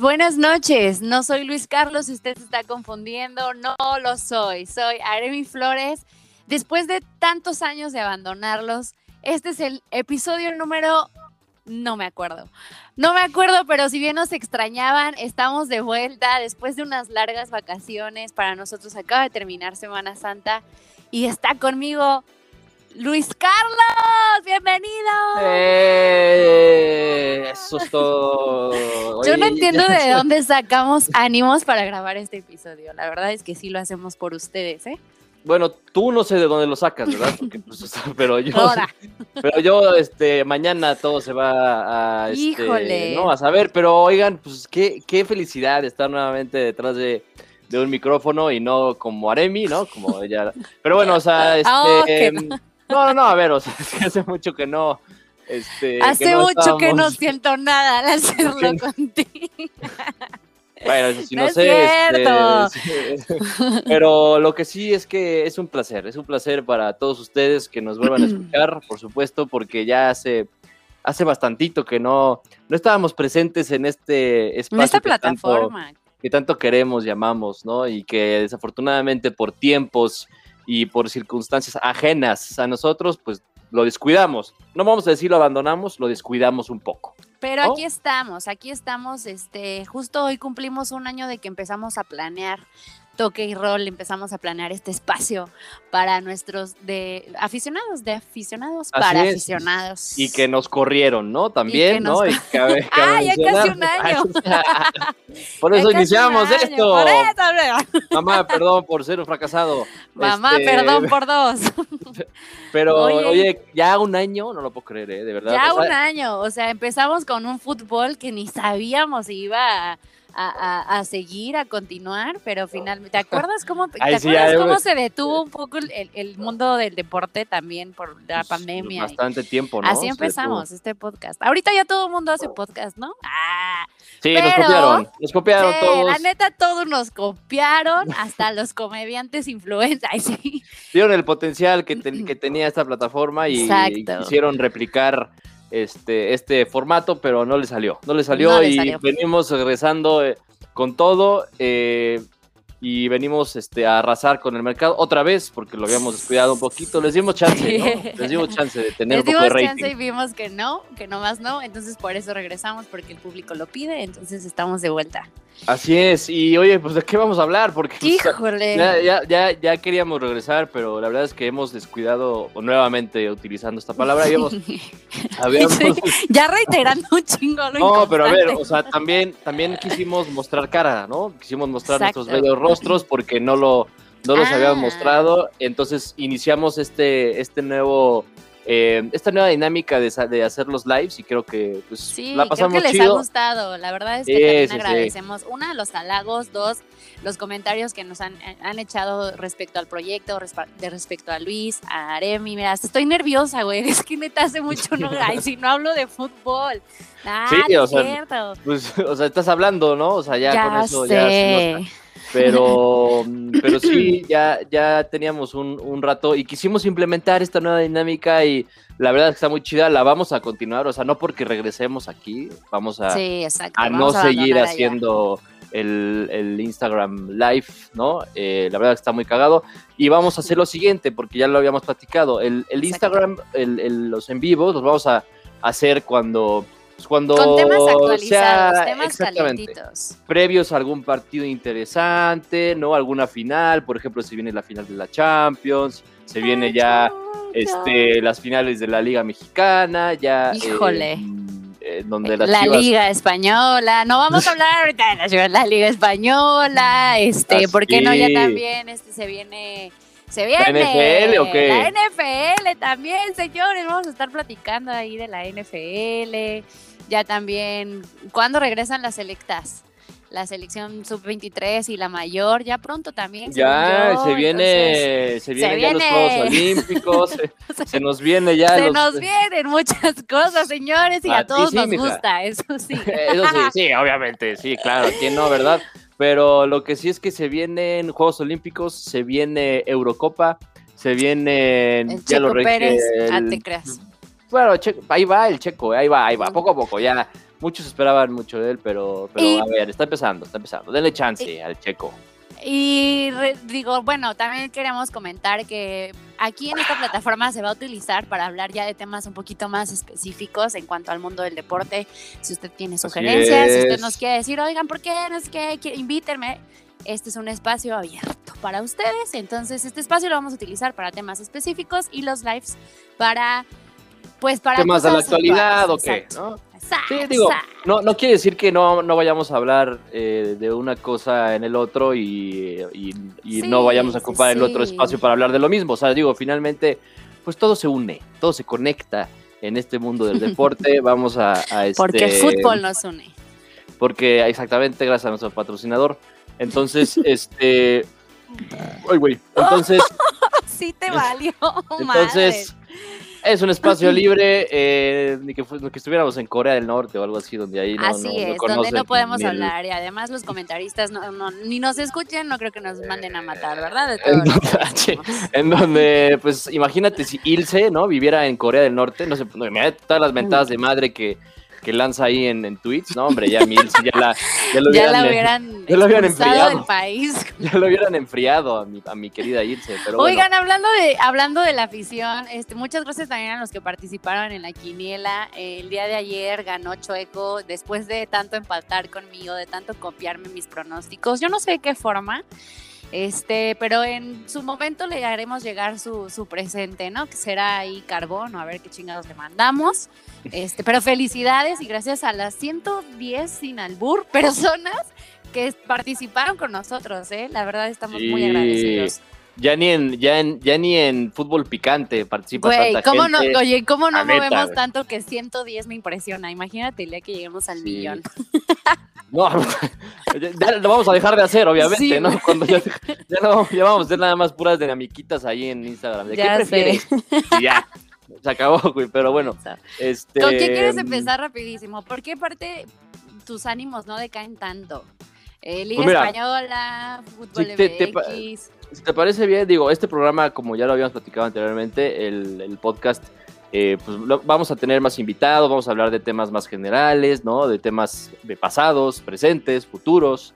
buenas noches. No soy Luis Carlos, si usted se está confundiendo, no lo soy. Soy Aremi Flores. Después de tantos años de abandonarlos, este es el episodio número... No me acuerdo. No me acuerdo, pero si bien nos extrañaban, estamos de vuelta después de unas largas vacaciones. Para nosotros acaba de terminar Semana Santa y está conmigo Luis Carlos, bienvenido. Eh, eso es todo. Yo no entiendo de dónde sacamos ánimos para grabar este episodio. La verdad es que sí lo hacemos por ustedes, ¿eh? Bueno, tú no sé de dónde lo sacas, ¿verdad? Pues, pero yo, pero yo, este, mañana todo se va a, este, Híjole. no, a saber. Pero oigan, pues qué, qué felicidad estar nuevamente detrás de, de un micrófono y no como Aremi, ¿no? Como ella. Pero bueno, o sea, Ah, este, no, no, no, a ver, o sea, es que hace mucho que no. Este, Hace que no mucho que no siento nada al hacerlo contigo. Bueno, eso sí, No no, es sé. cierto. este, pero lo que sí es que es un placer, es un placer para todos ustedes que nos vuelvan a escuchar, por supuesto, porque ya hace, hace bastantito que no, no estábamos presentes en este espacio En esta que tanto- plataforma. que tanto queremos y amamos, ¿no? Y que desafortunadamente por tiempos y por circunstancias ajenas a nosotros, pues lo descuidamos. No vamos a decir lo abandonamos, lo descuidamos un poco. Pero ¿no? aquí estamos, aquí estamos, este, justo hoy cumplimos un año de que empezamos a planear toque y rol, empezamos a planear este espacio para nuestros de aficionados, de aficionados Así para es. aficionados. Y que nos corrieron, ¿no? También, nos- ¿no? Y cabe- Ah, ya casi un año. por eso iniciamos año, esto. por eso, Mamá, perdón por ser un fracasado. Mamá, Este, perdón por dos. Pero, Oye. oye. ya un año, no lo puedo creer, ¿eh? De verdad. Ya o sea, un año, o sea, empezamos con un fútbol que ni sabíamos si iba a, a- a- a seguir, a continuar, pero finalmente, ¿te acuerdas cómo, ¿te sí, acuerdas cómo se detuvo un poco el, mundo del deporte también por la pues, pandemia? y- Bastante tiempo, ¿no? Así empezamos este podcast. Ahorita ya todo el mundo hace podcast, ¿no? Ah. Sí, nos copiaron. Nos copiaron sí, todos. la neta todos nos copiaron, hasta los comediantes influencers. Sí. Vieron el potencial que, ten- que tenía esta plataforma y, Exacto. quisieron replicar este, este formato, pero no le salió. No le salió No le y salió. venimos regresando eh, con todo eh, y venimos este, a arrasar con el mercado otra vez porque lo habíamos descuidado un poquito. Les dimos chance, ¿no? Les dimos chance de tener Les un poco de dimos rating. chance y vimos que no, que no más no, entonces por eso regresamos, porque el público lo pide, entonces estamos de vuelta. Así es. Y oye, pues ¿de qué vamos a hablar? Porque pues, Híjole. ya, ya, ya, ya queríamos regresar, pero la verdad es que hemos descuidado nuevamente utilizando esta palabra. Habíamos, habíamos- Sí, ya reiterando un chingo lo No, pero a ver, o sea, también, también quisimos mostrar cara, ¿no? Quisimos mostrar Exacto. nuestros bellos rostros porque no lo, no los Ah. habíamos mostrado. Entonces iniciamos este, este nuevo, eh, esta nueva dinámica de, hacer los lives y creo que pues Sí, la creo pasamos que les chido. ha gustado. La verdad es que Sí, también sí, agradecemos, una, los halagos, dos, los comentarios que nos han, han echado respecto al proyecto, de respecto a Luis, a Aremi. Mira, estoy nerviosa, güey. Es que neta hace mucho no, ay, si no hablo de fútbol. Ah, Sí, no o es sea, cierto. Pues, o sea, estás hablando, ¿no? O sea, ya, Ya, con eso ya se nota. Pero, pero sí, ya, ya teníamos un, un rato y quisimos implementar esta nueva dinámica y la verdad es que está muy chida, la vamos a continuar, o sea, no porque regresemos aquí, vamos a, Sí, a no vamos seguir haciendo el, el Instagram Live, ¿no? Eh, la verdad que está muy cagado. Y vamos a hacer lo siguiente, porque ya lo habíamos platicado, el, el. Instagram, el, el- los en vivos, los vamos a hacer cuando... pues, cuando Con temas actualizados, sea- temas calientitos. previos a algún partido interesante, ¿no? Alguna final, por ejemplo, si viene la final de la Champions, se viene ya este, las finales de la Liga Mexicana, ya... eh, Híjole. mm, eh, donde las la Chivas- Liga Española, no vamos a hablar ahorita de la, Chivas, la Liga Española, este, ¿por qué no ya Así. también este se viene se viene NFL o qué? La NFL también, señores, vamos a estar platicando ahí de la NFL. Ya también ¿cuándo regresan las selectas? La selección sub-23 y la mayor, ya pronto también. Ya, yo, se viene, se vienen ya los. Juegos Olímpicos, se, se nos viene ya se los... nos vienen muchas cosas, señores, y a, A ti todos sí, nos mija. gusta, eso sí. Eso sí, sí, obviamente, sí, claro, ¿quién no, verdad? Pero lo que sí es que se vienen Juegos Olímpicos, se viene Eurocopa, se viene... El Checo Pérez, ah, te creas. Bueno, Checo- ahí va el Checo, ahí va, ahí va, poco a poco, ya, muchos esperaban mucho de él, pero, pero a ver, está empezando, está empezando. Denle chance al checo. Y digo, bueno, también queremos comentar que aquí en esta plataforma se va a utilizar para hablar ya de temas un poquito más específicos en cuanto al mundo del deporte. Si usted tiene sugerencias, si usted nos quiere decir, oigan, ¿por qué? No es que invítenme. Este es un espacio abierto para ustedes. Entonces, este espacio lo vamos a utilizar para temas específicos y los lives para, pues, para temas de la actualidad o qué, ¿no? Sí, digo, no, no quiere decir que no, no vayamos a hablar eh, de una cosa en el otro y, no vayamos a ocupar el otro espacio para hablar de lo mismo. O sea, digo, finalmente, pues todo se une, todo se conecta en este mundo del deporte. Vamos a, este, Porque el fútbol nos une. Porque exactamente, gracias a nuestro patrocinador. Entonces, este... Ay, güey. Entonces... sí te valió. Entonces... Es un espacio libre, eh, ni, que, que, estuviéramos en Corea del Norte o algo así, donde ahí no Así es, donde no podemos hablar y además los comentaristas no, ni nos escuchen, no creo que nos manden a matar, ¿verdad? en, donde, pues imagínate si Ilse, ¿no? Viviera en Corea del Norte, no sé, todas las mentadas de madre que que lanza ahí en, en tweets, no, hombre, ya Mills ya la, ya lo hubieran, ya la hubieran, ya lo hubieran enfriado. Del país. Ya lo hubieran enfriado a mi, a mi querida Ilse. Pero Oigan, hablando de, hablando de la afición, este, muchas gracias también a los que participaron en la quiniela. el día de ayer ganó Chueco después de tanto empatar conmigo, de tanto copiarme mis pronósticos. Yo no sé de qué forma. Este, pero en su momento le haremos llegar su, su presente, ¿no? Que será ahí carbón, a ver qué chingados le mandamos. Este, pero felicidades y gracias a las 110 sin albur personas que participaron con nosotros, ¿eh? La verdad estamos muy agradecidos. Ya ni en, ya en, ya ni en fútbol picante participa tanta ¿cómo gente. No, oye, ¿cómo no movemos tanto que 110 me impresiona? Imagínate el día que lleguemos al millón. No, ya lo vamos a dejar de hacer, obviamente, ¿no? Cuando ya, no, ya vamos a hacer nada más puras dinamiquitas ahí en Instagram. ¿De qué prefieres? Y ya, se acabó, güey, pero bueno. Este, ¿Con qué quieres mm, empezar rapidísimo? ¿Por qué parte tus ánimos no decaen tanto? Eh, Liga pues Española, Fútbol si te, si te parece bien, digo, este programa, como ya lo habíamos platicado anteriormente, el, el podcast eh, pues vamos a tener más invitados, vamos a hablar de temas más generales, ¿no? De temas de pasados, presentes, futuros,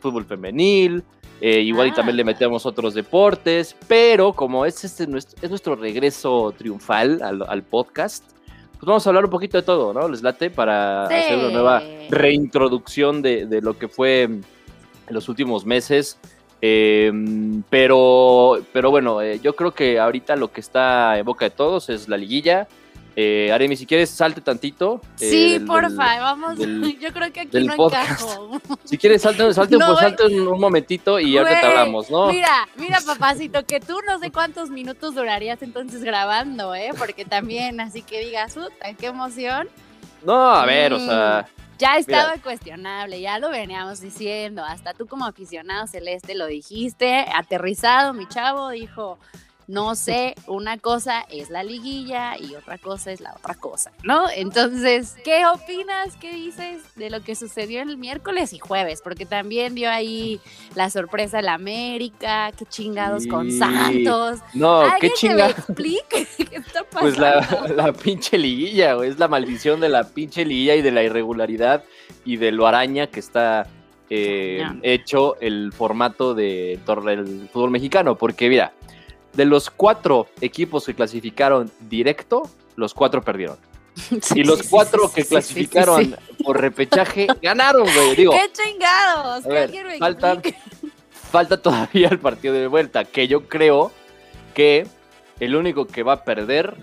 fútbol femenil, eh, igual y también le ah. metemos otros deportes, pero como es, este, nuestro, es nuestro regreso triunfal al, podcast, pues vamos a hablar un poquito de todo, ¿no? Les late para hacer una nueva reintroducción de, de lo que fue en los últimos meses Em, pero, pero bueno, eh, yo creo que ahorita lo que está en boca de todos es la liguilla. Eh, Aremi, si quieres, salte tantito. Eh, sí, porfa, vamos. yo creo que aquí no encajo. Si quieres, salte, salte, un, momentito y ya que te hablamos, ¿no? Mira, mira, papacito, que tú no sé cuántos minutos durarías entonces grabando, ¿eh? Porque también, así que digas, qué emoción. No, a ver, o sea, ya estaba cuestionable, ya lo veníamos diciendo, hasta tú como aficionado celeste lo dijiste, aterrizado mi chavo dijo, no sé, una cosa es la liguilla y otra cosa es la otra cosa, ¿no? Entonces, ¿qué opinas, qué dices de lo que sucedió el miércoles y jueves? Porque también dio ahí la sorpresa de la América, qué chingados con Santos. No, qué chingados. explique qué está pasando? Pues la, la pinche liguilla, es la maldición de la pinche liguilla y de la irregularidad y de lo araña que está eh, hecho el formato de del fútbol mexicano, porque mira, de los cuatro equipos que clasificaron directo, los cuatro perdieron. y los cuatro que clasificaron por repechaje ganaron, güey. Digo, ¡Qué chingados! falta, falta todavía el partido de vuelta, que yo creo que el único que va a perder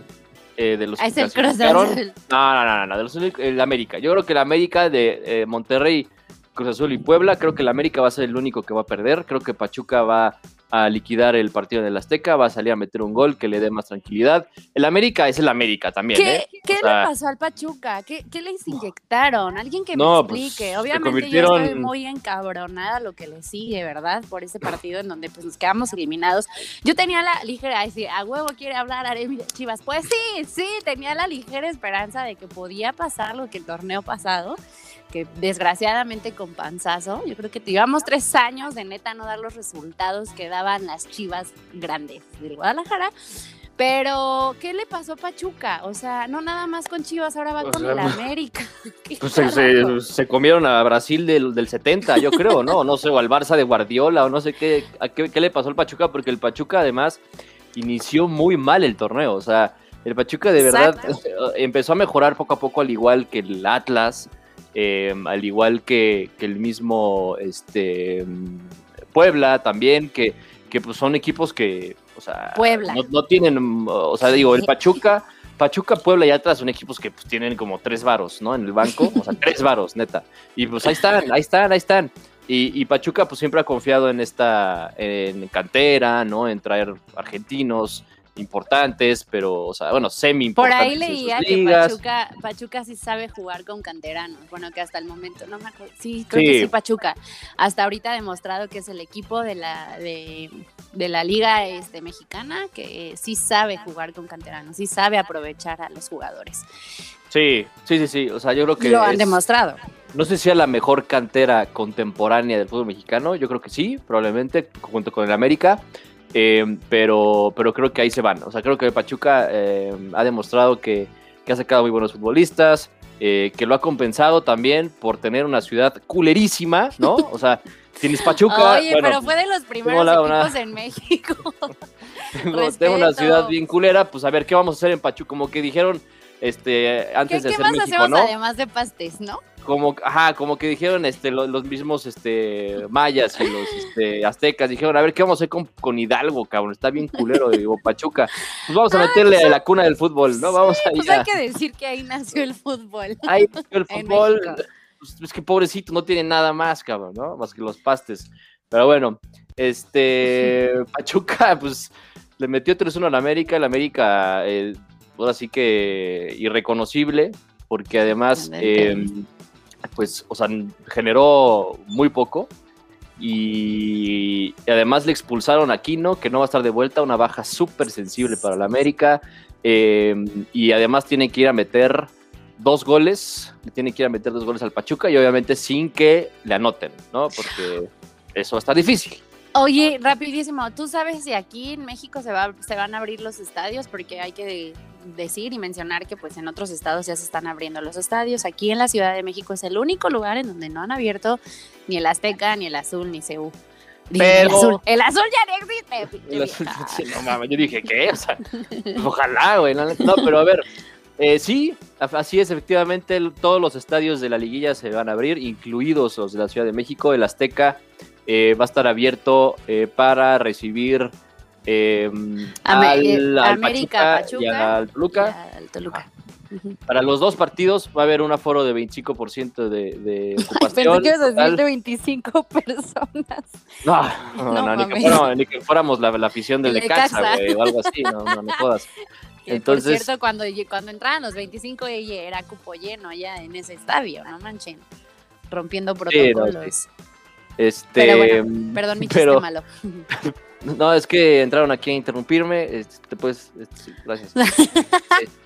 eh, de los que clasificaron. No, no, no, no, de los el América. Yo creo que el América de eh, Monterrey, Cruz Azul y Puebla, creo que el América va a ser el único que va a perder. Creo que Pachuca va a liquidar el partido del Azteca, va a salir a meter un gol que le dé más tranquilidad. El América es el América también. ¿Qué, ¿eh? ¿qué le pasó al Pachuca? ¿Qué, ¿Qué, les inyectaron? Alguien que me pues, explique. Obviamente yo estoy muy encabronada lo que le sigue, ¿verdad? Por ese partido en donde pues, nos quedamos eliminados. Yo tenía la ligera, decir, a huevo quiere hablar Chivas. Pues sí, sí, tenía la ligera esperanza de que podía pasar lo que el torneo pasado que desgraciadamente con panzazo, yo creo que llevamos tres años de neta no dar los resultados que daban las chivas grandes del Guadalajara. Pero, ¿qué le pasó a Pachuca? O sea, no nada más con Chivas, ahora va O con sea, el América. ¿Qué Pues se, carajo? se- se comieron a Brasil del, del 70, yo creo, ¿no? No sé, o al Barça de Guardiola, o no sé qué, a qué, qué le pasó al Pachuca, porque el Pachuca además inició muy mal el torneo. O sea, el Pachuca de verdad Exacto. empezó a mejorar poco a poco, al igual que el Atlas, eh, al igual que, que el mismo este, Puebla también, que, que pues son equipos que, o sea, Puebla. No, no tienen, o sea, digo, el Pachuca, Pachuca, Puebla y Atlas son equipos que pues, tienen como tres varos, ¿no? En el banco, o sea, tres varos, neta. Y pues ahí están, ahí están, ahí están. Y, y Pachuca pues siempre ha confiado en esta, en cantera, ¿no? En traer argentinos importantes, pero, o sea, bueno, semi Por importantes. ahí en sus leía que ligas. Pachuca, Pachuca sí sabe jugar con canteranos. Bueno, que hasta el momento, no me acuerdo. Sí, creo que Sí. sí, Pachuca. Hasta ahorita ha demostrado que es el equipo de la, de, de la liga este, mexicana que sí sabe jugar con canteranos, sí sabe aprovechar a los jugadores. Sí, sí, sí, sí. O sea, yo creo que. Lo han es- demostrado. No sé si sea la mejor cantera contemporánea del fútbol mexicano. Yo creo que sí, probablemente, junto con el América. Eh, pero, pero creo que ahí se van. O sea, creo que Pachuca eh, ha demostrado que, que ha sacado muy buenos futbolistas, eh, que lo ha compensado también por tener una ciudad culerísima, ¿no? O sea, tienes Pachuca. Oye, bueno, pero fue de los primeros la- equipos una- en México. tengo, tengo una ciudad bien culera, pues a ver qué vamos a hacer en Pachuca. Como que dijeron este, ¿Qué, antes de qué ser más México, hacemos ¿no? además de pastes, no? Como, ajá, como que dijeron este, lo- los, mismos este, mayas y los este, aztecas, dijeron, a ver, ¿qué vamos a hacer con, con Hidalgo, cabrón? Está bien culero, digo, Pachuca. Pues vamos a meterle a la cuna del fútbol, ¿no? Vamos a Pues ir a- hay que decir que ahí nació el fútbol. ahí nació el fútbol. Pues, es que pobrecito, no tiene nada más, cabrón, ¿no? Más que los pastes. Pero bueno, este, Pachuca, pues, le metió 3-1 al América, el América, eh, ahora sí que irreconocible, porque además, eh, pues, o sea, generó muy poco. Y, además le expulsaron a Aquino, que no va a estar de vuelta, una baja súper sensible para el América. eh, y además tiene que ir a meter dos goles, le tiene que ir a meter dos goles al Pachuca y obviamente sin que le anoten, ¿no? Porque eso estar difícil. Oye, rapidísimo, ¿tú sabes si aquí en México se, va, se van a abrir los estadios? Porque hay que decir y mencionar que pues en otros estados ya se están abriendo los estadios. Aquí en la Ciudad de México es el único lugar en donde no han abierto ni el Azteca, ni el Azul, ni. Digo, Pero- El azul, el azul ya no existe. Sí, no mames, yo dije, ¿qué? O sea, ojalá, güey. No, pero a ver, eh, sí, así es, efectivamente, el- todos los estadios de la liguilla se van a abrir, incluidos los de la Ciudad de México. El Azteca eh, va a estar abierto eh, para recibir eh, Ame- al, eh, al América, Pachuca y Pachuca. al Toluca. Ya, el Toluca. Ujú. Para los dos partidos va a haber un aforo de 25% de, de Pensé ocupación. que total. decir de 25 personas. No, no, No no, ni, que fuéramos, ni que fuéramos la, la afición del El Necaxa, güey, o algo así, no, no, no jodas. Que, Entonces- por cierto, cuando, cuando entraban los 25 ella era cupo lleno ya en ese estadio, no manchen. Rompiendo no, protocolos. Este, Pero bueno, Perdón, mi chiste pero- malo. No, es que entraron aquí a interrumpirme. este, te puedes, este, sí, gracias.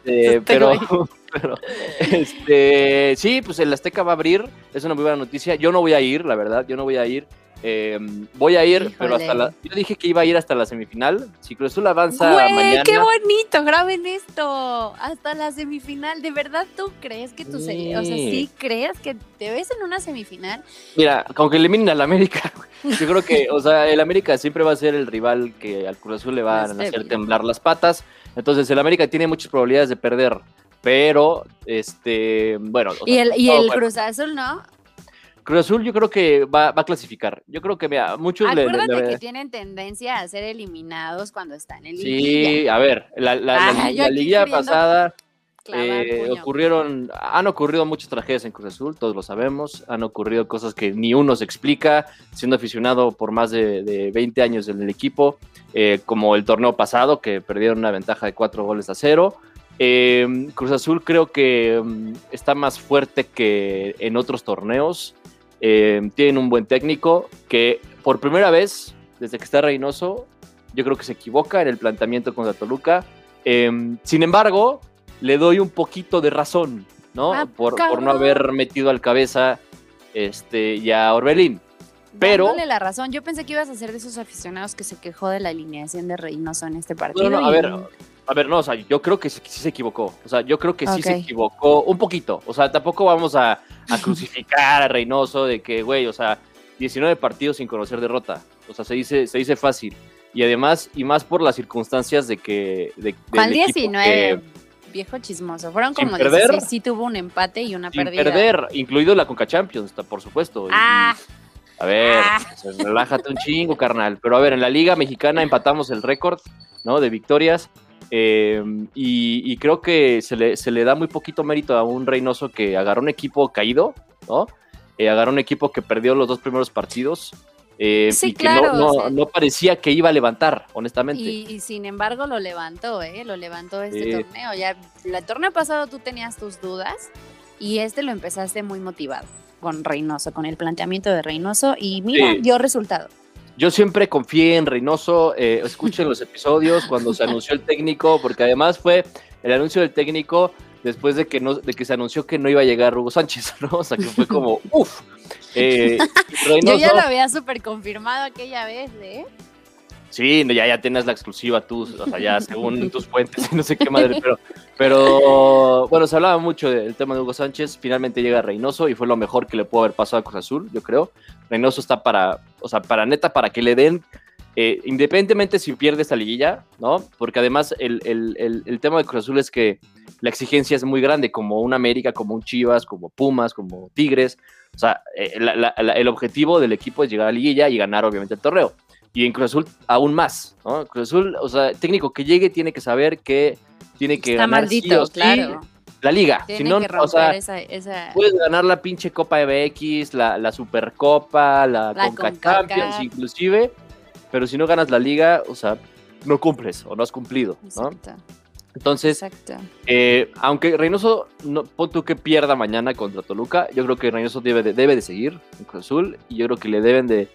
Este, pero, pero, este, sí, pues el Azteca va a abrir. Es una muy buena noticia. Yo no voy a ir, la verdad. Yo no voy a ir. Eh, voy a ir, pero hasta la. Yo dije que iba a ir hasta la semifinal. Si Cruz Azul avanza Güey, mañana. qué bonito, graben esto. Hasta la semifinal. ¿De verdad tú crees que tú se... O sea, Sí. sí crees que te ves en una semifinal? Mira, aunque eliminen al América, yo creo que, o sea, el América siempre va a ser el rival que al Cruz Azul le van a hacer temblar las patas. Entonces, el América tiene muchas probabilidades de perder. Pero, este, bueno. Y sea, el, y el bueno, Cruz Azul, ¿no? Cruz Azul yo creo que va, va a clasificar. Yo creo que, mira, muchos le- le- que tienen tendencia a ser eliminados cuando están en liguilla. Sí, a ver, la, Ah, liguilla pasada eh, ocurrieron, han ocurrido muchas tragedias en Cruz Azul, todos lo sabemos, han ocurrido cosas que ni uno se explica, siendo aficionado por más de, de 20 años en el equipo, eh, como el torneo pasado, que perdieron una ventaja de cuatro goles a cero. Eh, Cruz Azul creo que mm, está más fuerte que en otros torneos, eh, tienen un buen técnico que por primera vez, desde que está Reynoso, yo creo que se equivoca en el planteamiento contra Toluca. Eh, sin embargo, le doy un poquito de razón, ¿no? Ah, por, por no haber metido al cabeza este, ya a Orbelín. Pero- Dándole la razón. Yo pensé que ibas a ser de esos aficionados que se quejó de la alineación de Reynoso en este partido. No, no, a y- ver, A ver, no, o sea, yo creo que sí, se equivocó. O sea, yo creo que sí se equivocó un poquito. O sea, tampoco vamos a, crucificar a Reynoso de que, güey, o sea, 19 partidos sin conocer derrota. O sea, se dice, se dice fácil. Y además, y más por las circunstancias de que... De, ¿Cuál 19? viejo chismoso. Fueron como perder, 16, sí tuvo un empate y una sin perder, incluido la Conca Champions, por supuesto. Ah. a ver, ah. Relájate un chingo, carnal. Pero a ver, en la Liga Mexicana empatamos el récord, ¿no? De victorias. Em, y, creo que se le, se le, da muy poquito mérito a un Reynoso que agarró un equipo caído, ¿no? Eh, agarró un equipo que perdió los dos primeros partidos. Eh, y que no, no, parecía que iba a levantar, honestamente. Y, sin embargo lo levantó, ¿eh? Lo levantó este torneo. Ya, el torneo pasado tú tenías tus dudas y este lo empezaste muy motivado con Reynoso, con el planteamiento de Reynoso y mira, dio resultado. Yo siempre confié en Reynoso, eh, escuchen los episodios cuando se anunció el técnico, porque además fue el anuncio del técnico después de que, no, de que se anunció que no iba a llegar Hugo Sánchez, ¿no? O sea, que fue como, uff. Eh, Yo ya lo había súper confirmado aquella vez, ¿eh? Sí, ya, ya tienes la exclusiva tú, o sea, ya según tus fuentes, no sé qué madre, pero, pero bueno, se hablaba mucho del tema de Hugo Sánchez, finalmente llega Reynoso y fue lo mejor que le pudo haber pasado a Cruz Azul, yo creo. Reynoso está para, o sea, para neta, para que le den, eh, independientemente si pierde esta liguilla, ¿no? Porque además el, el, el, tema de Cruz Azul es que la exigencia es muy grande, como un América, como un Chivas, como Pumas, como Tigres. O sea, eh, el objetivo del equipo es llegar a la liguilla y ganar obviamente el torneo y en Cruz Azul aún más, ¿no? Cruz Azul, o sea, técnico que llegue tiene que saber que tiene que Está ganar maldito, claro. la liga. si no, o sea, puedes ganar la pinche Copa MX, la, la Supercopa, la, la Conca Champions, inclusive, pero si no ganas la liga, o sea, no cumples o no has cumplido, ¿no? Entonces, eh, aunque Reynoso, no, pon tú que pierda mañana contra Toluca, yo creo que Reynoso debe de, debe de seguir en Cruz Azul y yo creo que le deben de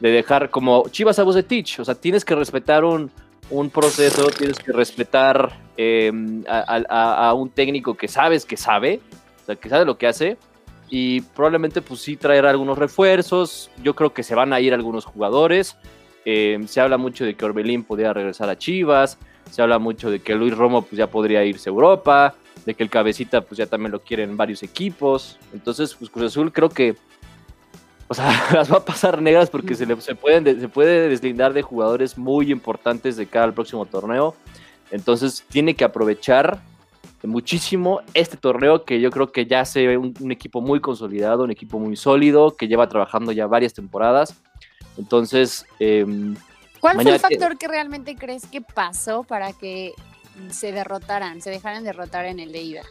de dejar como Chivas a Bucetich, o sea, tienes que respetar un, un proceso, tienes que respetar em, a, un técnico que sabes que sabe, o sea, que sabe lo que hace, y probablemente pues sí traer algunos refuerzos, yo creo que se van a ir algunos jugadores, em, se habla mucho de que Orbelín podría regresar a Chivas, se habla mucho de que Luis Romo pues ya podría irse a Europa, de que el cabecita pues ya también lo quieren varios equipos, entonces pues Cruz Azul creo que o sea, las va a pasar negras porque se, le, se, pueden, se puede deslindar de jugadores muy importantes de cara al próximo torneo. Entonces tiene que aprovechar muchísimo este torneo que yo creo que ya se ve un, equipo muy consolidado, un equipo muy sólido, que lleva trabajando ya varias temporadas. Entonces... Em, ¿Cuál fue el factor que realmente crees que pasó para que se derrotaran, se dejaran derrotar en el de ida?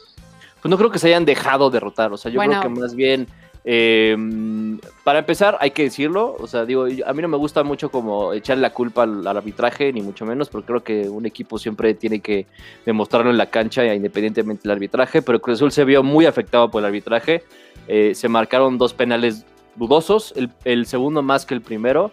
Pues no creo que se hayan dejado derrotar, o sea, yo creo que más bien eh, para empezar, hay que decirlo, o sea, digo, a mí no me gusta mucho como echarle la culpa al, arbitraje, ni mucho menos, porque creo que un equipo siempre tiene que demostrarlo en la cancha, independientemente del arbitraje, pero Cruz Azul se vio muy afectado por el arbitraje, eh, se marcaron dos penales dudosos, el, segundo más que el primero,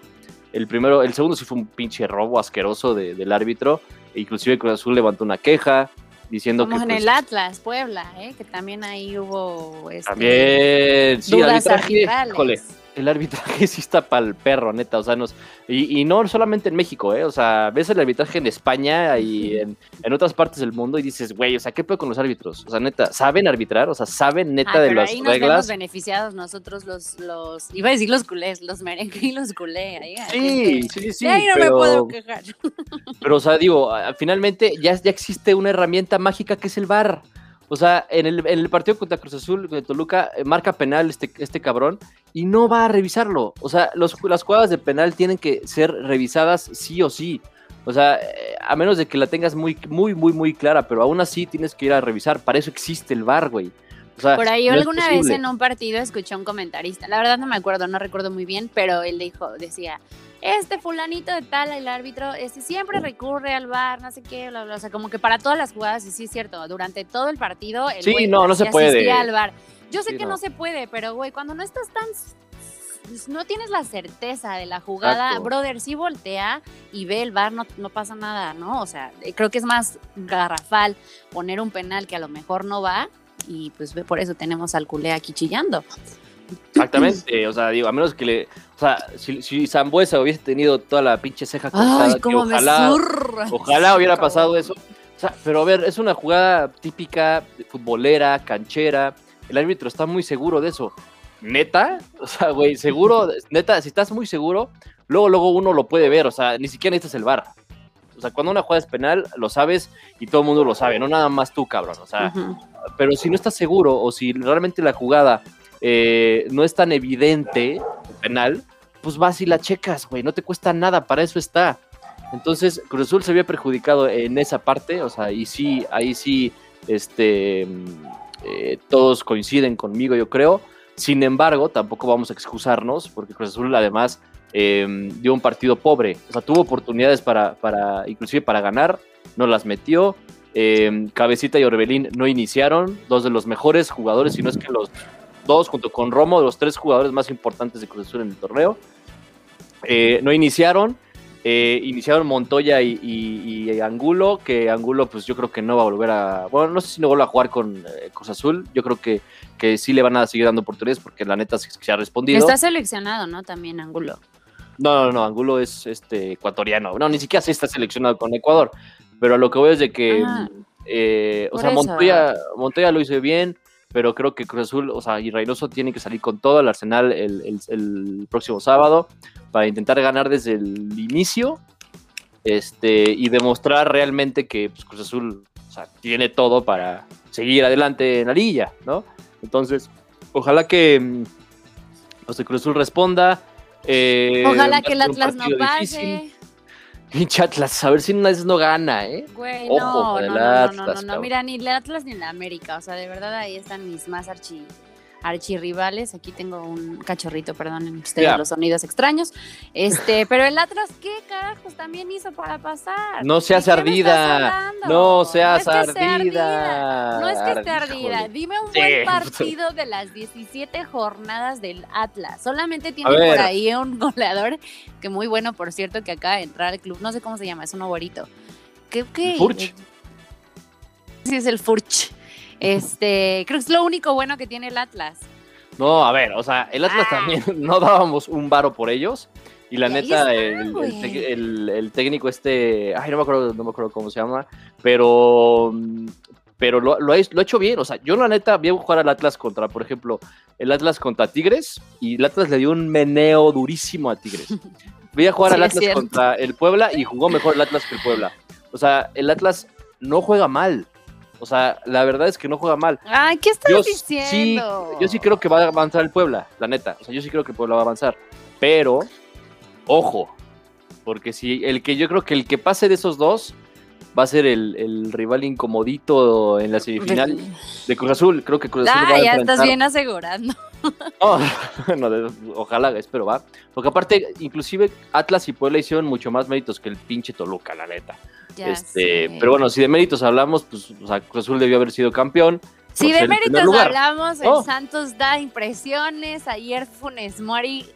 el primero, el segundo sí fue un pinche robo asqueroso del árbitro, e inclusive Cruz Azul levantó una queja, diciendo Como que... en el pues, Atlas, Puebla, ¿eh? que también ahí hubo... Este, también, sí, dudas arbitraje, el arbitraje sí está para el perro, neta, o sea, nos, y, no solamente en México, ¿eh? o sea, ves el arbitraje en España y en, otras partes del mundo y dices, güey, o sea, ¿qué puedo con los árbitros? O sea, neta, ¿saben arbitrar? O sea, ¿saben neta ah, de las ahí nos Vemos beneficiados nosotros los, los, iba a decir los culés, los merengue y los culé, ahí, Sí, sí, sí. ahí no me puedo quejar. Pero, o sea, digo, finalmente ya, ya existe una herramienta mágica que es el VAR. O sea, en el, partido contra Cruz Azul de Toluca, eh, marca penal este, este cabrón y no va a revisarlo. O sea, las jugadas de penal tienen que ser revisadas sí o sí. O sea, eh, a menos de que la tengas muy, muy, muy, muy clara, pero aún así tienes que ir a revisar. Para eso existe el VAR, güey. Por ahí alguna vez en un partido escuché a un comentarista, la verdad no me acuerdo, no recuerdo muy bien, pero él dijo, decía, este fulanito de tal, el árbitro, este siempre recurre al bar, no sé qué, bla, bla, o sea, como que para todas las jugadas, y sí es cierto, durante todo el partido, el sí, no, no se puede. Al bar. Yo sé que no. se puede, pero güey, cuando no estás tan no tienes la certeza de la jugada, brother, sí voltea y ve el bar, no, no, pasa nada, ¿no? O sea, creo que es más garrafal poner un penal que a lo mejor no va y pues por eso tenemos al culé aquí chillando. Exactamente, o sea, digo, a menos que le. O sea, si, si Zambuesa hubiese tenido toda la pinche ceja cortada, ojalá, ojalá hubiera pasado eso. O sea, pero a ver, es una jugada típica, futbolera, canchera. El árbitro está muy seguro de eso. ¿Neta? O sea, güey, seguro, neta, si estás muy seguro, luego, luego uno lo puede ver. O sea, ni siquiera necesitas el bar. O sea, cuando una jugada es penal, lo sabes y todo el mundo lo sabe, no nada más tú, cabrón. O sea, pero si no estás seguro o si realmente la jugada eh, no es tan evidente, penal, pues vas y la checas, güey, no te cuesta nada, para eso está. Entonces, Cruz Azul se había perjudicado en esa parte, o sea, y sí, ahí sí, este, eh, todos coinciden conmigo, yo creo. Sin embargo, tampoco vamos a excusarnos, porque Cruz Azul además eh, dio un partido pobre, o sea, tuvo oportunidades para, para, inclusive para ganar, no las metió. Eh, Cabecita y Orbelín no iniciaron, dos de los mejores jugadores, si no es que los dos, junto con Romo, los tres jugadores más importantes de Cruz Azul en el torneo. Eh, no iniciaron, eh, iniciaron Montoya y, Angulo, que Angulo pues yo creo que no va a volver a, bueno, no sé si no vuelve a jugar con eh, Cruz Azul, yo creo que, que sí le van a seguir dando oportunidades porque la neta se ha respondido. Está seleccionado, ¿no? También Angulo. No, no, no, Angulo es este ecuatoriano, no, ni siquiera sí está seleccionado con Ecuador, pero a lo que voy es de que, Ah, eh, o sea, eso. Montoya, Montoya lo hizo bien, pero creo que Cruz Azul, o sea, y Reynoso tiene que salir con todo el Arsenal el, el- el próximo sábado para intentar ganar desde el inicio este, y demostrar realmente que pues, Cruz Azul o sea, tiene todo para seguir adelante en la liga, ¿no? Entonces, ojalá que mm, o sea, Cruz Azul responda. Eh, Ojalá que el Atlas no pase. Pinche Atlas, a ver si una vez no gana, ¿eh? Güey, Ojo no, no, no, no, no, mira, ni el Atlas ni el América, o sea, de verdad ahí están mis más archi, archirrivales, aquí tengo un cachorrito, perdonen ustedes los sonidos extraños, este, pero el Atlas, ¿qué carajos también hizo para pasar? No ¿De seas ardida. No seas No es que sea ardida. No es que esté Ardida, ardida, dime un Sí, buen partido de las 17 jornadas del Atlas. Solamente tiene por ahí un goleador que muy bueno, por cierto, que acaba de entrar al club, no sé cómo se llama, es un güerito. ¿Qué, qué? Furch. Sí, es el Furch. Este, creo que es lo único bueno que tiene el Atlas. No, a ver, o sea, el Atlas Ah. también no dábamos un varo por ellos. Y la neta, está, el, el técnico este, ay, no me acuerdo, no me acuerdo cómo se llama, pero, mm, pero lo, lo ha, lo ha hecho bien. O sea, yo la neta vi jugar al Atlas contra, por ejemplo, el Atlas contra Tigres y el Atlas le dio un meneo durísimo a Tigres. Vi a jugar Sí, al Atlas contra el Puebla y jugó mejor el Atlas que el Puebla. O sea, el Atlas no juega mal. O sea, la verdad es que no juega mal. Ay, ¿qué estás Yo sí, diciendo? yo sí creo que va a avanzar el Puebla, la neta. O sea, yo sí creo que Puebla va a avanzar. Pero, ojo, porque si el que yo creo que el que pase de esos dos va a ser el, el rival incomodito en la semifinal de Cruz Azul. Creo que Cruz Azul va Ah, a ya estás bien asegurando. No, de- ojalá, espero, va. Porque aparte, inclusive Atlas y Puebla hicieron mucho más méritos que el pinche Toluca, la neta. Ya este, sé. pero bueno, si de méritos hablamos, pues o sea, Cruz Azul debió haber sido campeón. Si por de méritos hablamos, Oh. el Santos da impresiones. Ayer Funes Mori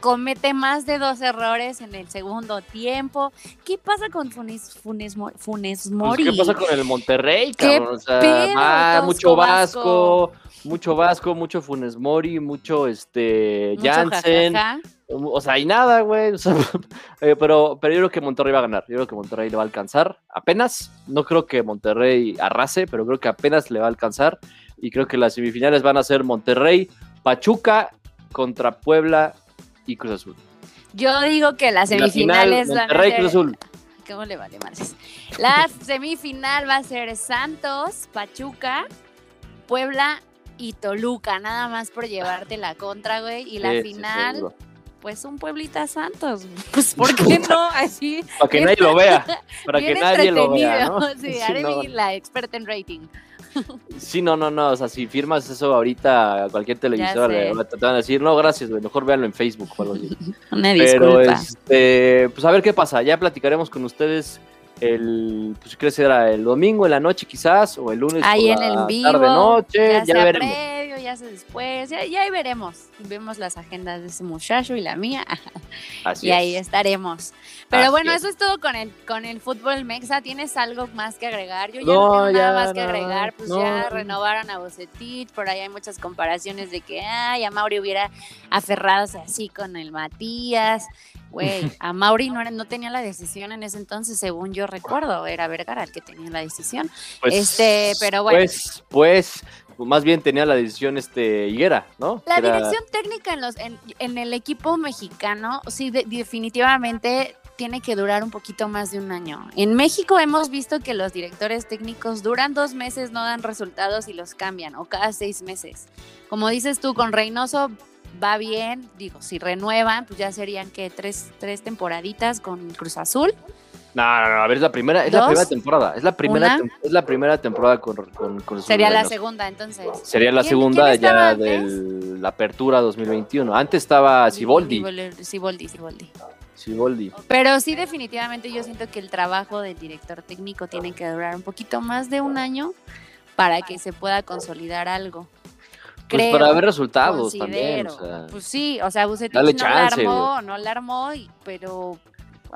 comete más de dos errores en el segundo tiempo. ¿Qué pasa con Funes, Funes, Funes Pues, Mori? ¿Qué pasa con el Monterrey, ¿Qué cabrón? O sea, pedo, ah, mucho Vasco? Vasco, mucho Vasco, mucho Funes Mori, mucho este Mucho Jansen. jajaja. O sea, y nada, güey. o sea, eh, pero, pero yo creo que Monterrey va a ganar. Yo creo que Monterrey le va a alcanzar. Apenas. No creo que Monterrey arrase, pero creo que apenas le va a alcanzar. Y creo que las semifinales van a ser Monterrey, Pachuca contra Puebla y Cruz Azul. Yo digo que las Y la final, semifinales van a Monterrey, ser... Cruz Azul. ¿Cómo le vale madres? La semifinal va a ser Santos, Pachuca, Puebla y Toluca, nada más por llevarte la contra, güey. Y la Sí, final. Pues un Pueblita Santos. Pues, ¿por qué no? Así. Para que nadie lo vea. Para que nadie lo vea, ¿no? Sí, no. la experta en rating. Sí, no, no, no. O sea, si firmas eso ahorita a cualquier televisor, sé. le- te van a decir, no, gracias, güey. Mejor véanlo en Facebook o algo así. Una Pero, este, pues a ver qué pasa. Ya platicaremos con ustedes el, pues que será el domingo en la noche quizás, o el lunes Ahí en el vivo, tarde noche, ya, ya, veremos. Previo, ya sea después, ya, ya ahí veremos. Vemos las agendas de ese muchacho y la mía. Así y ahí es. estaremos. Pero Así bueno, es. eso es todo con el, con el fútbol mexa. ¿Tienes algo más que agregar? Yo ya No, no, tengo ya, nada más que agregar. Pues no. ya renovaron a Bocetich, por ahí hay muchas comparaciones de que, ay, a Mauri hubiera aferrado así con el Matías. güey, a Mauri no, era- no tenía la decisión en ese entonces, según yo recuerdo, era Vergara el que tenía la decisión. Pues, Este, pero bueno. Pues, pues, más bien tenía la decisión este Higuera, ¿no? La era- dirección técnica en, los, en, en el equipo mexicano, sí, de- definitivamente tiene que durar un poquito más de un año. En México hemos visto que los directores técnicos duran dos meses, no dan resultados y los cambian, o cada seis meses. Como dices tú, con Reynoso va bien, digo, si renuevan, pues ya serían que tres, tres temporaditas con Cruz Azul. No, no, no, a ver, es la primera, es la primera temporada, es la primera, es la primera temporada con, con, Sería la segunda, entonces. Sería la ¿Quién- segunda quién ya de la apertura 2021. Antes estaba Siboldi. Siboldi, Siboldi. Siboldi. Pero sí, definitivamente yo siento que el trabajo del director técnico tiene que durar un poquito más de un año para que se pueda consolidar algo. Pues para ver resultados también. considero. o sea. Pues sí, o sea, Bucetich no chance, la armó, no la armó, pero...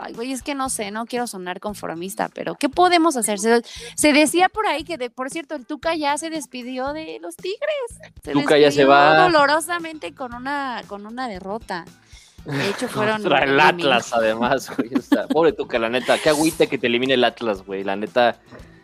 Ay, güey, es que no sé, no quiero sonar conformista, pero ¿qué podemos hacer? Se, se decía por ahí que, de, por cierto, el Tuca ya se despidió de los Tigres. Se Tuca ya se va. dolorosamente con una, con una derrota. De hecho, fueron... Contra el. Atlas, además, güey. o sea, pobre Tuca, la neta. Qué agüita que te elimine el Atlas, güey. La neta.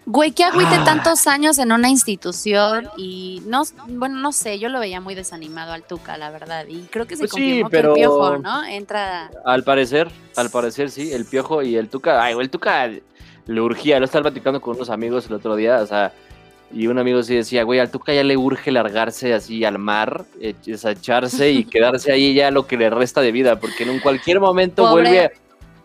Güey, que agüite Ah. tantos años en una institución y no, bueno, no sé, yo lo veía muy desanimado al Tuca, la verdad, y creo que se Pues sí, confirmó pero- que el piojo, ¿no? Entra, Al parecer, al parecer sí, el Piojo y el Tuca. Ay, güey, el Tuca le urgía. Lo estaba platicando con unos amigos el otro día, o sea. Y un amigo sí decía, güey, al Tuca ya le urge largarse así al mar, eh, sea, echarse y quedarse ahí ya lo que le resta de vida, porque en cualquier momento Pobre. vuelve,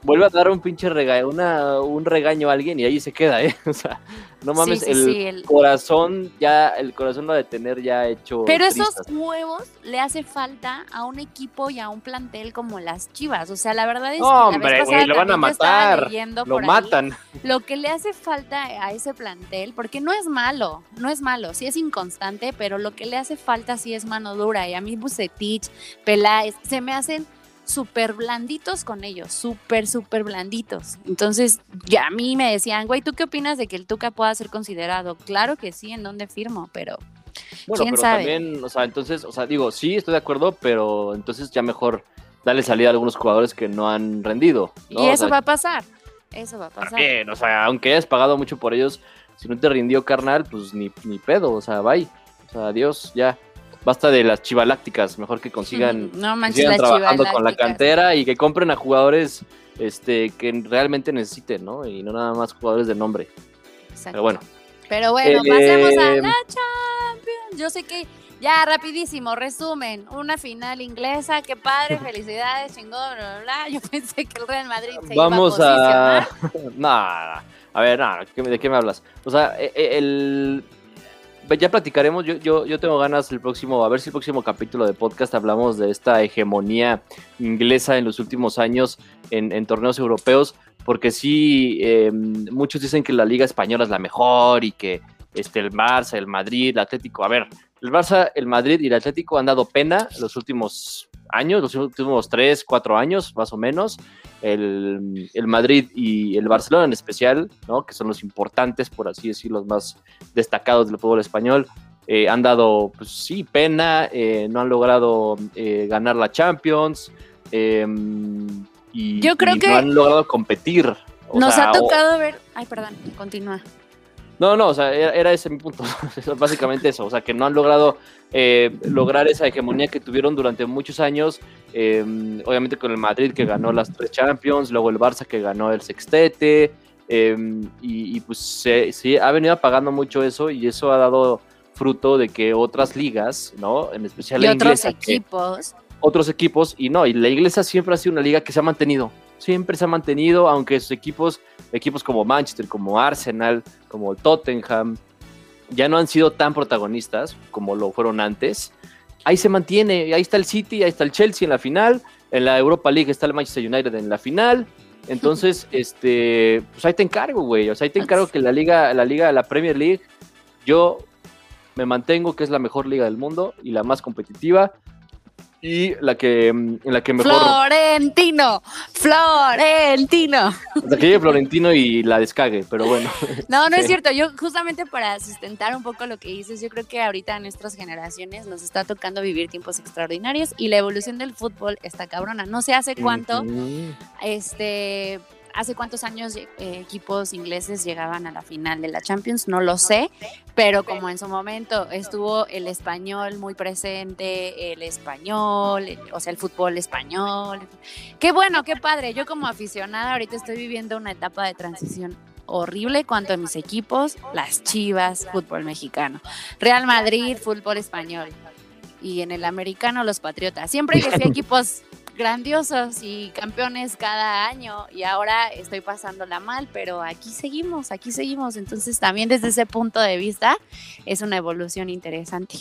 vuelve a dar un pinche regaño, una, un regaño a alguien y ahí se queda, ¿eh? O sea, no mames, sí, sí, el sí, el- corazón ya, el corazón lo ha de tener ya hecho. Pero esos huevos le hace falta a un equipo y a un plantel como las Chivas, o sea, la verdad es que hombre, güey, lo van a matar, Lo ahí matan. Lo que le hace falta a ese plantel, porque no es malo, no es malo, sí es inconstante, pero lo que le hace falta sí es mano dura. Y a mí Bucetich, Peláez, se me hacen súper blanditos con ellos, súper, súper blanditos. Entonces, ya a mí me decían, güey, ¿tú qué opinas de que el Tuca pueda ser considerado? Claro que sí, ¿en dónde firmo? Pero Bueno, ¿Quién pero sabe? también, o sea, entonces, o sea, digo, sí, estoy de acuerdo, pero entonces ya mejor darle salida a algunos jugadores que no han rendido. ¿no? y O eso sea, va a pasar, eso va a pasar. también, o sea, aunque hayas pagado mucho por ellos, si no te rindió carnal, pues ni, ni pedo, o sea, bye. O sea, adiós, ya. Basta de las chivalácticas, mejor que consigan, no manches sigan trabajando con la cantera y que compren a jugadores este, que realmente necesiten, ¿no? Y no nada más jugadores de nombre. Exacto. Pero bueno. Pero bueno, Eh, pasemos a la Champions. Yo sé que ya rapidísimo, resumen, una final inglesa, qué padre, felicidades, chingón, bla, bla, bla. Yo pensé que el Real Madrid se Vamos iba a a. no, a ver, ¿qué- ¿de qué me hablas? O sea, e- e- el. Ya platicaremos, yo, yo, yo tengo ganas el próximo, a ver si el próximo capítulo de podcast hablamos de esta hegemonía inglesa en los últimos años en, torneos europeos, porque sí, eh, muchos dicen que la Liga Española es la mejor y que este, el Barça, el Madrid, el Atlético, a ver, el Barça, el Madrid y el Atlético han dado pena los últimos años, los últimos tres, cuatro años, más o menos. El, el Madrid y el Barcelona en especial, ¿no? que son los importantes, por así decirlo, los más destacados del fútbol español, eh, han dado, pues sí, pena, eh, no han logrado eh, ganar la Champions eh, y, Yo creo y que no han logrado competir. O Nos sea, ha o- tocado ver. Ay, perdón, continúa. No, no, o sea, era, era ese mi punto. Básicamente eso, o sea, que no han logrado eh, lograr esa hegemonía que tuvieron durante muchos años. eh, obviamente con el Madrid que ganó las tres Champions, luego el Barça que ganó el sextete. eh, y, y, pues se, sí, ha venido apagando mucho eso y eso ha dado fruto de que otras ligas, ¿no? En especial Y la otros inglesa, que- equipos. otros equipos y no, y la inglesa siempre ha sido una liga que se ha mantenido, siempre se ha mantenido, aunque sus equipos, equipos como Manchester, como Arsenal, como Tottenham, ya no han sido tan protagonistas como lo fueron antes. Ahí se mantiene, ahí está el City, ahí está el Chelsea en la final, en la Europa League está el Manchester United en la final. Entonces, este, pues ahí te encargo, güey. O sea, ahí te encargo que la liga, la liga, la Premier League, yo me mantengo que es la mejor liga del mundo y la más competitiva y la que, mm, la que mejor. Florentino, Florentino. La que lleve Florentino y la descague, pero bueno. No, no es cierto. Yo, justamente para sustentar un poco lo que dices, yo creo que ahorita en nuestras generaciones nos está tocando vivir tiempos extraordinarios y la evolución del fútbol está cabrona. No sé hace cuánto, este hace cuántos años eh, equipos ingleses llegaban a la final de la Champions, no lo sé, pero como en su momento estuvo el español muy presente, el español, o sea, el fútbol español. Qué bueno, qué padre. Yo como aficionada ahorita estoy viviendo una etapa de transición horrible cuanto a mis equipos, las Chivas, fútbol mexicano, Real Madrid, fútbol español y en el americano los Patriotas. Siempre que fui equipos grandiosos y campeones cada año y ahora estoy pasándola mal, pero aquí seguimos, aquí seguimos. Entonces también desde ese punto de vista es una evolución interesante.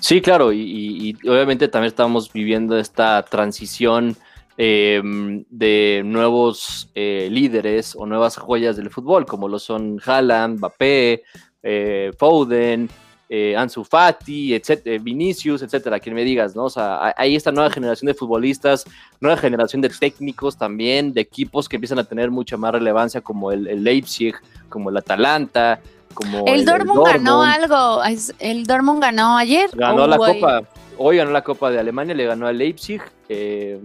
Sí, claro, y, obviamente también estamos viviendo esta transición em, de nuevos eh, líderes o nuevas joyas del fútbol, como lo son Haaland, Mbappé, eh, Foden, eh, Ansu Fati, etcétera, Vinicius, etcétera, quien me digas, ¿no? O sea, hay esta nueva generación de futbolistas, nueva generación de técnicos también, de equipos que empiezan a tener mucha más relevancia, como el, Leipzig, como el Atalanta, como el, Dortmund ganó algo, el Dortmund ganó ayer. Ganó la Copa, hoy ganó la Copa de Alemania, le ganó al Leipzig, eh,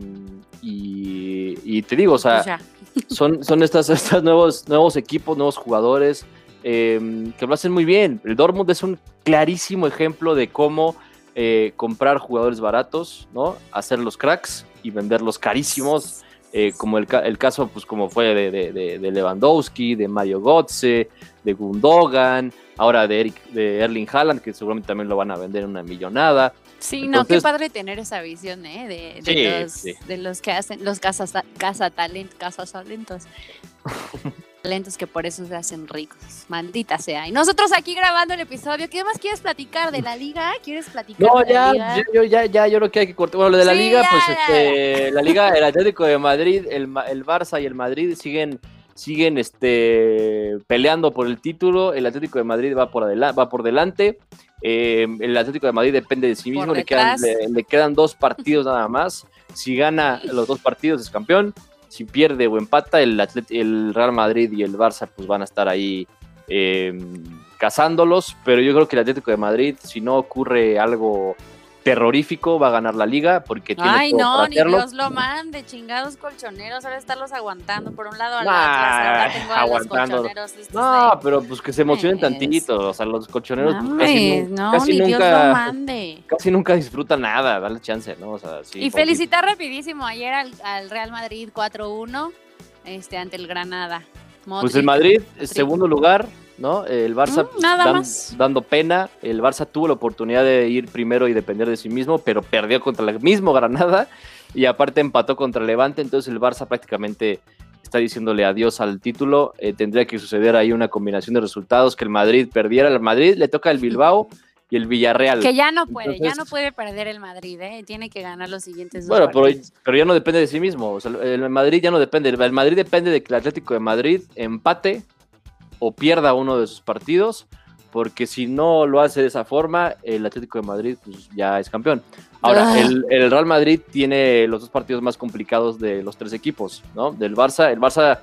y, te digo, o sea, pues son, son estas, estos nuevos, nuevos equipos, nuevos jugadores, Em, que lo hacen muy bien. El Dortmund es un clarísimo ejemplo de cómo eh, comprar jugadores baratos, ¿no? Hacer los cracks y venderlos carísimos, eh, como el, caso, pues como fue de, Lewandowski, de Mario Götze, de Gundogan, ahora de, Eric, de Erling Haaland, que seguramente también lo van a vender en una millonada. Sí, no, qué padre tener esa visión, ¿eh? De, los, de los que hacen, los casas, casa talent, casas talentos. talentos que por eso se hacen ricos. Maldita sea. Y nosotros aquí grabando el episodio, ¿qué más quieres platicar de la liga? ¿Quieres platicar no, ya, Yo, ya, ya, yo creo que hay que cortar. Bueno, lo de la liga, pues este, la liga, el Atlético de Madrid, el, el Barça y el Madrid siguen siguen este, peleando por el título. El Atlético de Madrid va por, va por delante. Eh, el Atlético de Madrid depende de sí mismo. Le quedan, le quedan, dos partidos nada más. Si gana los dos partidos es campeón si pierde o empata, el, el Real Madrid y el Barça pues van a estar ahí eh, cazándolos, pero yo creo que el Atlético de Madrid, si no ocurre algo terrorífico, va a ganar la liga porque tiene Ay, no, ni Dios lo mande, chingados colchoneros, ahora estarlos aguantando por un lado nah, tengo a aguantando. Los no, pero pues que se emocionen tantito, o sea, los colchoneros casi, no, casi ni nunca Dios lo mande. casi nunca disfrutan nada, dale chance, ¿no? O sea, sí, y felicitar rapidísimo ayer al, al Real Madrid 4-1 este ante el Granada. pues el Madrid, segundo lugar, ¿no? El Barça mm, dando pena, el Barça tuvo la oportunidad de ir primero y depender de sí mismo, pero perdió contra el mismo Granada y aparte empató contra Levante, entonces el Barça prácticamente está diciéndole adiós al título, eh, tendría que suceder ahí una combinación de resultados, que el Madrid perdiera, el Madrid le toca el Bilbao y el Villarreal. Que ya no puede, ya no puede perder el Madrid, ¿eh? tiene que ganar los siguientes dos Bueno, pero, pero, ya no depende de sí mismo, el Madrid ya no depende, el Madrid depende de que el Atlético de Madrid empate o pierda uno de sus partidos, porque si no lo hace de esa forma, el Atlético de Madrid pues, ya es campeón. Ahora, ah. el, Real Madrid tiene los dos partidos más complicados de los tres equipos, ¿no? Del Barça, el Barça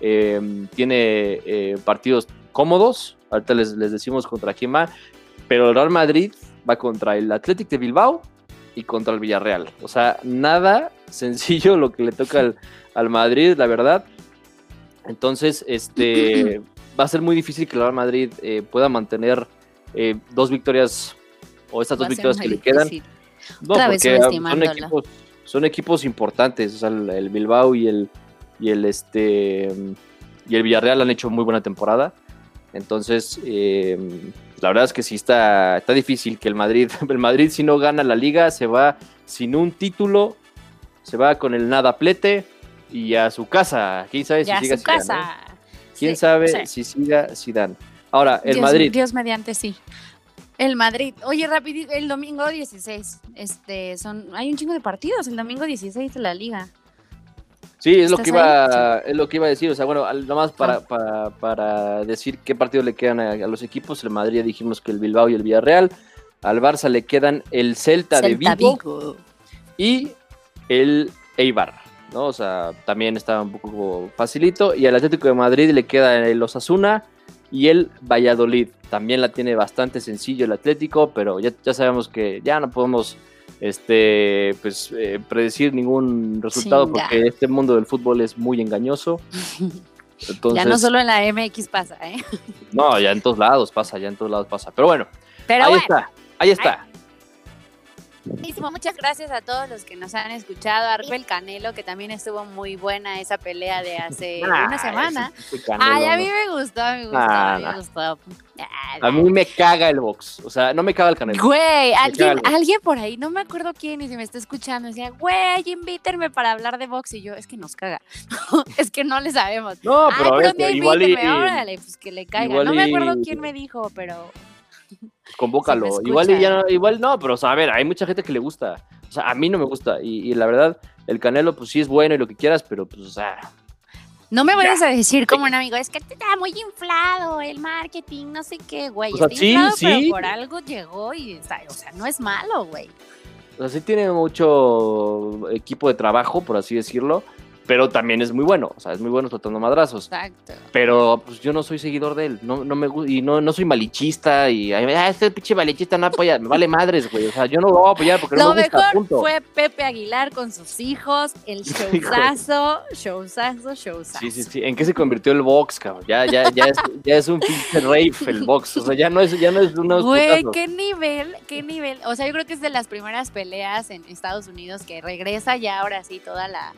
em, tiene eh, partidos cómodos, ahorita les, les decimos contra quién va, pero el Real Madrid va contra el Atlético de Bilbao y contra el Villarreal. O sea, nada sencillo lo que le toca al, al Madrid, la verdad. Entonces, este, va a ser muy difícil que el Real Madrid eh, pueda mantener eh, dos victorias o estas dos victorias que le quedan. No, porque son equipos, son equipos importantes, o sea, el, Bilbao y el y el este y el Villarreal han hecho muy buena temporada. Entonces, eh, la verdad es que sí está, está difícil que el Madrid, el Madrid si no gana la liga, se va sin un título, se va con el nada plete y a su casa. ¿Quién sabe si sigue a su casa. Quién sabe si siga dan Ahora, el Madrid. Dios mediante, sí. El Madrid. Oye, rapidito, el domingo 16. Este, son, hay un chingo de partidos. El domingo 16 de la liga. Sí, es lo que iba, es lo que iba a decir. O sea, bueno, nomás para, ah. para, para decir qué partidos le quedan a, los equipos. El Madrid dijimos que el Bilbao y el Villarreal. Al Barça le quedan el Celta, de Vigo, y el Eibar, ¿no? O sea, también está un poco facilito. Y al Atlético de Madrid le queda el Osasuna y el Valladolid. También la tiene bastante sencillo el Atlético, pero ya, ya sabemos que ya no podemos este, pues, eh, predecir ningún resultado Chinga. porque este mundo del fútbol es muy engañoso. Entonces, ya no solo en la MX pasa, ¿eh? no, ya en todos lados pasa, ya en todos lados pasa. Pero bueno, Pero ahí bueno. está, ahí está. Buenísimo, muchas gracias a todos los que nos han escuchado. Arriba el Canelo, que también estuvo muy buena esa pelea de hace Ah, una semana. pinche Canelo, Ay, a mí me gustó, me gustó, Ah, me gustó. Ah, A mí me caga el box. O sea, no me caga el canelo. Güey, alguien, alguien por ahí, no me acuerdo quién, y si me está escuchando, decía, güey, invítenme para hablar de box. Y yo, es que nos caga. es que no le sabemos. No, Ay, pero a pero igual y órale, pues que le caiga. No me acuerdo quién me dijo, pero convócalo. Igual y ya igual no, pero o sea, a ver, hay mucha gente que le gusta. O sea, a mí no me gusta. Y, y la verdad, el canelo, pues sí es bueno y lo que quieras, pero pues, o sea, no me vayas a decir como un amigo, es que te está muy inflado el marketing, no sé qué, güey. O sea, está sí, inflado, sí. pero por algo llegó y está, o sea, no es malo, güey. o sea, sí tiene mucho equipo de trabajo, por así decirlo, pero también es muy bueno. O sea, es muy bueno tratando madrazos. Exacto. Pero pues yo no soy seguidor de él, no, no me y no, no soy malichista y ay, ah, este pinche malichista no apoya, me vale madres, güey. O sea, yo no lo voy a apoyar porque Lo no me gusta, mejor punto. fue Pepe Aguilar con sus hijos, el showzazo, showzazo, showzazo. Sí, sí, sí. ¿En qué se convirtió el box, cabrón? Ya, ya, ya es, ya es un pinche rave el box. O sea, ya no es, ya no es unos Güey, qué nivel, qué nivel. O sea, yo creo que es de las primeras peleas en Estados Unidos que regresa ya ahora sí toda la,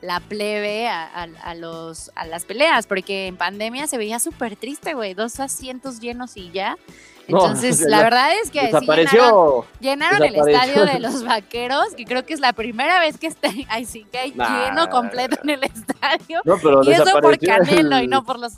la plebe a, a- a los, a las peleas, porque en pandemia se veía súper triste, güey, dos asientos llenos y ya. No, Entonces, o sea, la verdad es que sí llenaron, Desapareció. llenaron el estadio de los vaqueros, que creo que es la primera vez que está, ay, sí, que hay Nah. lleno completo en el estadio. No, pero Y eso por Canelo y no por los...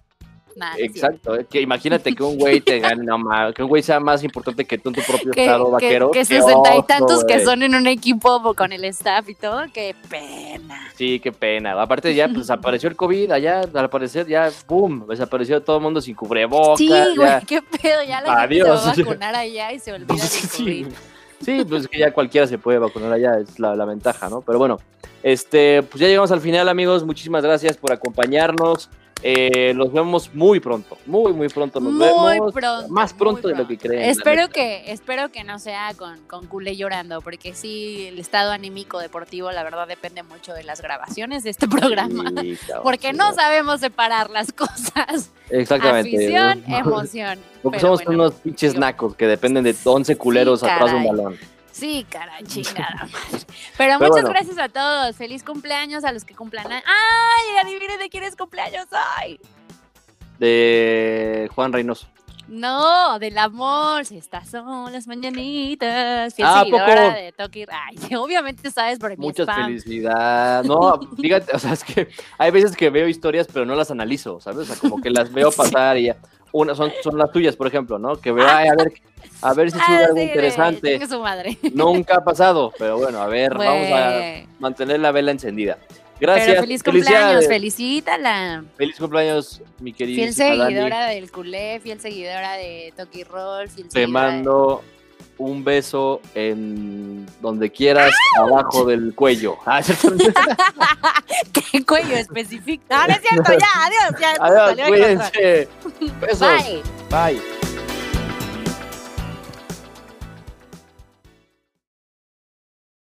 Nah. Exacto, es que imagínate que un güey te gane, no mames, que un güey sea más importante que tú en tu propio que, estado que- vaquero. que qué sesenta y tantos que son en un equipo con el staff y todo, qué pena. Sí, qué pena. Aparte ya pues, desapareció el COVID allá, al parecer ya, ¡pum! Desapareció todo el mundo sin cubrebocas. Sí, güey, qué pedo, ya la Adiós. gente se va a vacunar allá y se olvida del Sí, COVID. sí, pues que ya cualquiera se puede vacunar allá, es la, la ventaja, ¿no? Pero bueno, este, pues ya llegamos al final, amigos. Muchísimas gracias por acompañarnos. Eh, los vemos muy pronto, muy, muy pronto. Nos Muy vemos. pronto. Más pronto de lo que creen. Espero que, espero que no sea con, con culé llorando, porque sí, el estado anímico deportivo, la verdad, depende mucho de las grabaciones de este programa. Sí, Porque sí, no sabemos separar las cosas. Exactamente. Afición, ¿no? emoción. Porque somos bueno. unos pinches nacos que dependen de 11 culeros Sí, atrás de un balón. Sí, caray, chingada madre. Pero, Pero muchas bueno. gracias a todos. Feliz cumpleaños a los que cumplan. ¡Ay! Adivinen de quién es cumpleaños hoy. De Juan Reynoso. No, del amor. Si estas son las mañanitas. Fiel Ah, ¿a seguidora poco? de Toki. Ay, obviamente sabes por mi Muchas felicidades. No, fíjate, o sea, es que hay veces que veo historias, pero no las analizo, ¿sabes? O sea, como que las veo pasar y ya. Una, son, son las tuyas, por ejemplo, ¿no? Que veo, ay, a ver, a ver si sube Ah, algo sí, interesante. chingue su madre. Nunca ha pasado, pero bueno, a ver, vamos a mantener la vela encendida. Gracias. Pero feliz cumpleaños, felicítala. Feliz cumpleaños, mi querida. Fiel seguidora del culé, fiel seguidora de Toki Roll, fiel Te seguidora de- mando un beso en donde quieras, abajo del cuello. Ah. ¿Qué cuello específico? No, no es cierto, ya, adiós. Ya, Adiós, cuídense. Besos. Bye. Bye.